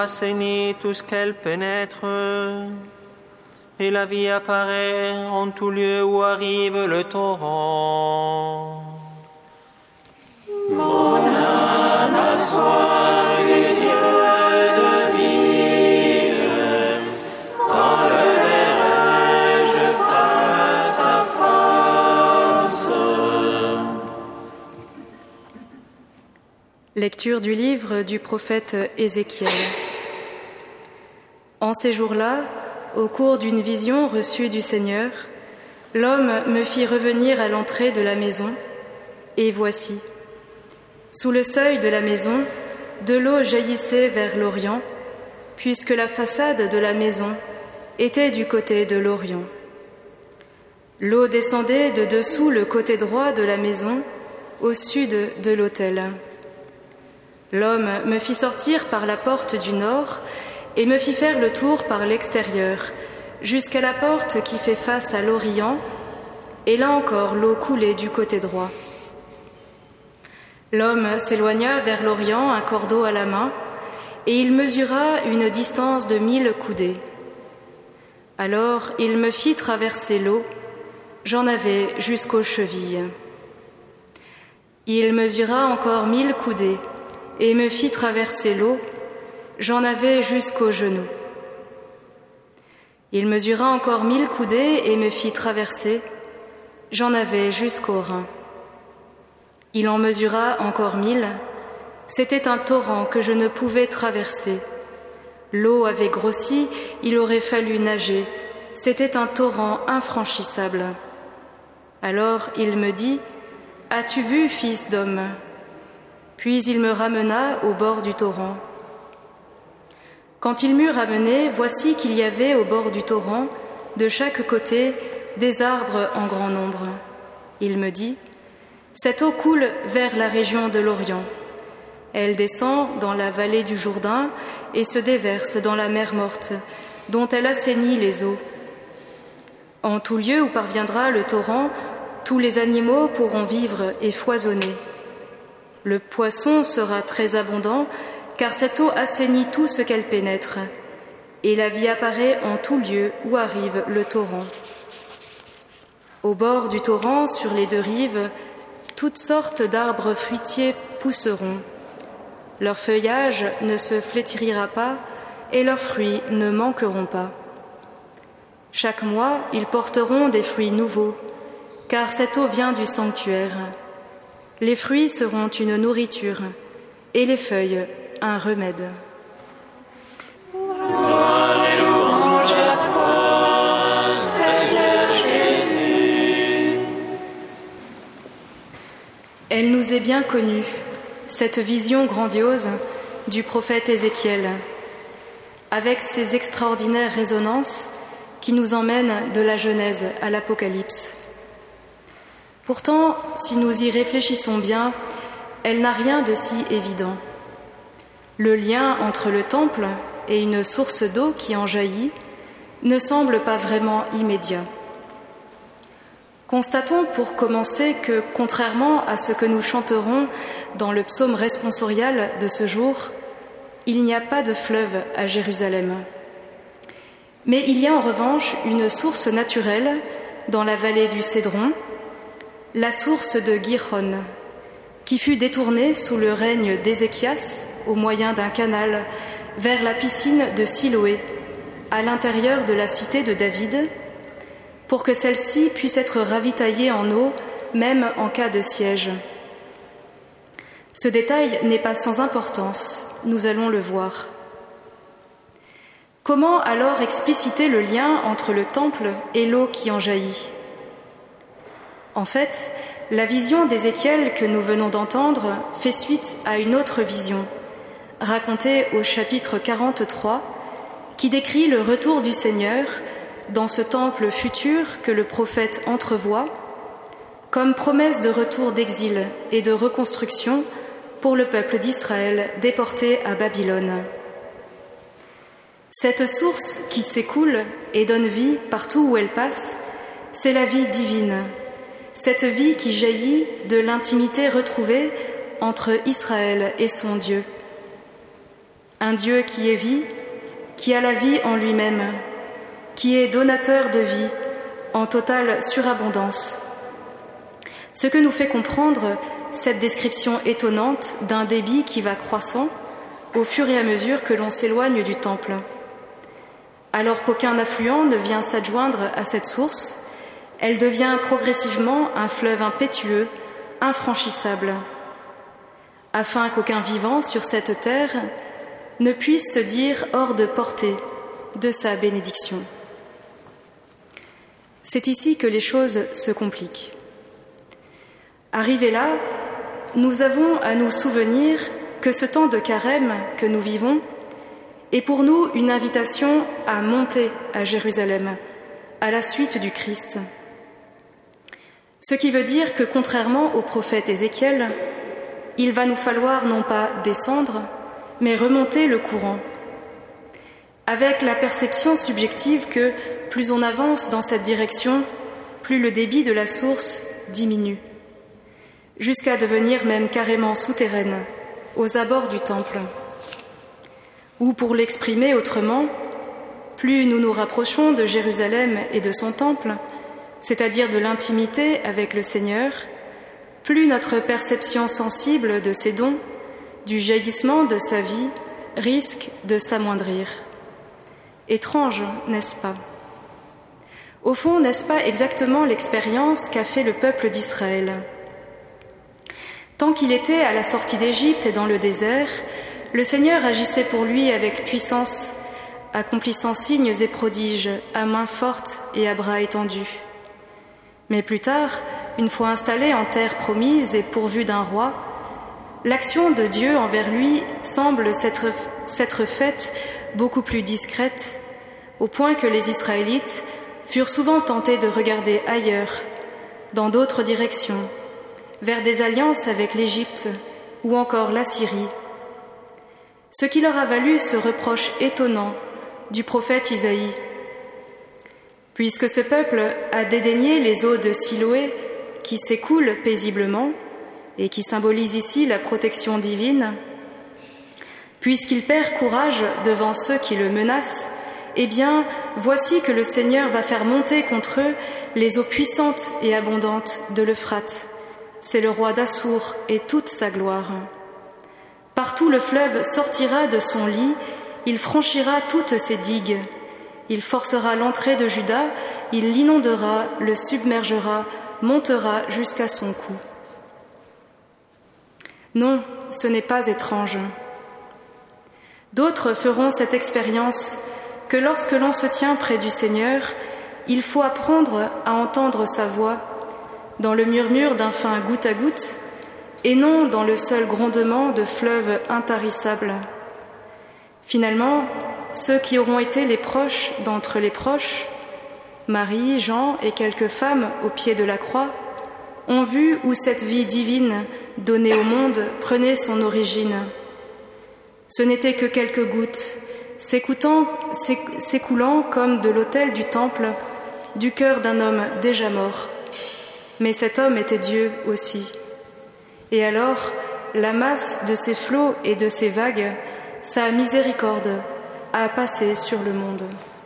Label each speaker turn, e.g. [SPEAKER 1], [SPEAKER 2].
[SPEAKER 1] assainit tout ce qu'elle pénètre. Et la vie apparaît en tout lieu où arrive le torrent.
[SPEAKER 2] Mon âme a soif du Dieu.
[SPEAKER 3] Lecture du livre du prophète Ézéchiel. En ces jours-là, au cours d'une vision reçue du Seigneur, l'homme me fit revenir à l'entrée de la maison, et voici, sous le seuil de la maison, de l'eau jaillissait vers l'Orient, puisque la façade de la maison était du côté de l'Orient. L'eau descendait de dessous le côté droit de la maison, au sud de l'autel. L'homme me fit sortir par la porte du nord et me fit faire le tour par l'extérieur, jusqu'à la porte qui fait face à l'Orient, et là encore l'eau coulait du côté droit. L'homme s'éloigna vers l'Orient, un cordeau à la main, et il mesura une distance de mille coudées. Alors il me fit traverser l'eau, j'en avais jusqu'aux chevilles. Il mesura encore mille coudées, et me fit traverser l'eau, j'en avais jusqu'aux genoux. Il mesura encore mille coudées et me fit traverser, j'en avais jusqu'aux reins. Il en mesura encore mille, c'était un torrent que je ne pouvais traverser. L'eau avait grossi, il aurait fallu nager, c'était un torrent infranchissable. Alors il me dit, As-tu vu, fils d'homme Puis il me ramena au bord du torrent. Quand il m'eut ramené, voici qu'il y avait au bord du torrent, de chaque côté, des arbres en grand nombre. Il me dit, Cette eau coule vers la région de l'Orient. Elle descend dans la vallée du Jourdain et se déverse dans la mer morte, dont elle assainit les eaux. En tout lieu où parviendra le torrent, tous les animaux pourront vivre et foisonner. Le poisson sera très abondant, car cette eau assainit tout ce qu'elle pénètre, et la vie apparaît en tout lieu où arrive le torrent. Au bord du torrent, sur les deux rives, toutes sortes d'arbres fruitiers pousseront. Leur feuillage ne se flétrira pas, et leurs fruits ne manqueront pas. Chaque mois, ils porteront des fruits nouveaux, car cette eau vient du sanctuaire. Les fruits seront une nourriture, et les feuilles un remède. Elle nous est bien connue, cette vision grandiose du prophète Ézéchiel, avec ses extraordinaires résonances qui nous emmènent de la Genèse à l'Apocalypse. Pourtant, si nous y réfléchissons bien, elle n'a rien de si évident. Le lien entre le temple et une source d'eau qui en jaillit ne semble pas vraiment immédiat. Constatons pour commencer que, contrairement à ce que nous chanterons dans le psaume responsorial de ce jour, il n'y a pas de fleuve à Jérusalem. Mais il y a en revanche une source naturelle dans la vallée du Cédron, la source de Gihon, qui fut détournée sous le règne d'Ézéchias au moyen d'un canal vers la piscine de Siloé, à l'intérieur de la cité de David, pour que celle-ci puisse être ravitaillée en eau, même en cas de siège. Ce détail n'est pas sans importance, nous allons le voir. Comment alors expliciter le lien entre le temple et l'eau qui en jaillit? En fait, la vision d'Ézéchiel que nous venons d'entendre fait suite à une autre vision, racontée au chapitre 43, qui décrit le retour du Seigneur dans ce temple futur que le prophète entrevoit, comme promesse de retour d'exil et de reconstruction pour le peuple d'Israël déporté à Babylone. Cette source qui s'écoule et donne vie partout où elle passe, c'est la vie divine, cette vie qui jaillit de l'intimité retrouvée entre Israël et son Dieu. Un Dieu qui est vie, qui a la vie en lui-même, qui est donateur de vie en totale surabondance. Ce que nous fait comprendre cette description étonnante d'un débit qui va croissant au fur et à mesure que l'on s'éloigne du temple. Alors qu'aucun affluent ne vient s'adjoindre à cette source, elle devient progressivement un fleuve impétueux, infranchissable, afin qu'aucun vivant sur cette terre ne puisse se dire hors de portée de sa bénédiction. C'est ici que les choses se compliquent. Arrivés là, nous avons à nous souvenir que ce temps de carême que nous vivons est pour nous une invitation à monter à Jérusalem, à la suite du Christ. Ce qui veut dire que contrairement au prophète Ézéchiel, il va nous falloir non pas descendre, mais remonter le courant, avec la perception subjective que plus on avance dans cette direction, plus le débit de la source diminue, jusqu'à devenir même carrément souterraine, aux abords du temple. Ou pour l'exprimer autrement, plus nous nous rapprochons de Jérusalem et de son temple, c'est-à-dire de l'intimité avec le Seigneur, plus notre perception sensible de ses dons, du jaillissement de sa vie, risque de s'amoindrir. Étrange, n'est-ce pas? Au fond, n'est-ce pas exactement l'expérience qu'a fait le peuple d'Israël? Tant qu'il était à la sortie d'Égypte et dans le désert, le Seigneur agissait pour lui avec puissance, accomplissant signes et prodiges à main forte et à bras étendus. Mais plus tard, une fois installé en terre promise et pourvu d'un roi, l'action de Dieu envers lui semble s'être faite beaucoup plus discrète, au point que les Israélites furent souvent tentés de regarder ailleurs, dans d'autres directions, vers des alliances avec l'Égypte ou encore la Syrie ce qui leur a valu ce reproche étonnant du prophète Isaïe. Puisque ce peuple a dédaigné les eaux de Siloé qui s'écoulent paisiblement et qui symbolisent ici la protection divine, puisqu'il perd courage devant ceux qui le menacent, eh bien, voici que le Seigneur va faire monter contre eux les eaux puissantes et abondantes de l'Euphrate. C'est le roi d'Assour et toute sa gloire. Partout le fleuve sortira de son lit, il franchira toutes ses digues. Il forcera l'entrée de Juda, il l'inondera, le submergera, montera jusqu'à son cou. Non, ce n'est pas étrange. D'autres feront cette expérience que lorsque l'on se tient près du Seigneur, il faut apprendre à entendre sa voix dans le murmure d'un fin goutte à goutte et non dans le seul grondement de fleuves intarissables. Finalement, ceux qui auront été les proches d'entre les proches, Marie, Jean et quelques femmes au pied de la croix, ont vu où cette vie divine donnée au monde prenait son origine. Ce n'était que quelques gouttes, s'écoulant comme de l'autel du temple du cœur d'un homme déjà mort. Mais cet homme était Dieu aussi. Et alors, la masse de ces flots et de ces vagues, sa miséricorde, a passé sur le monde.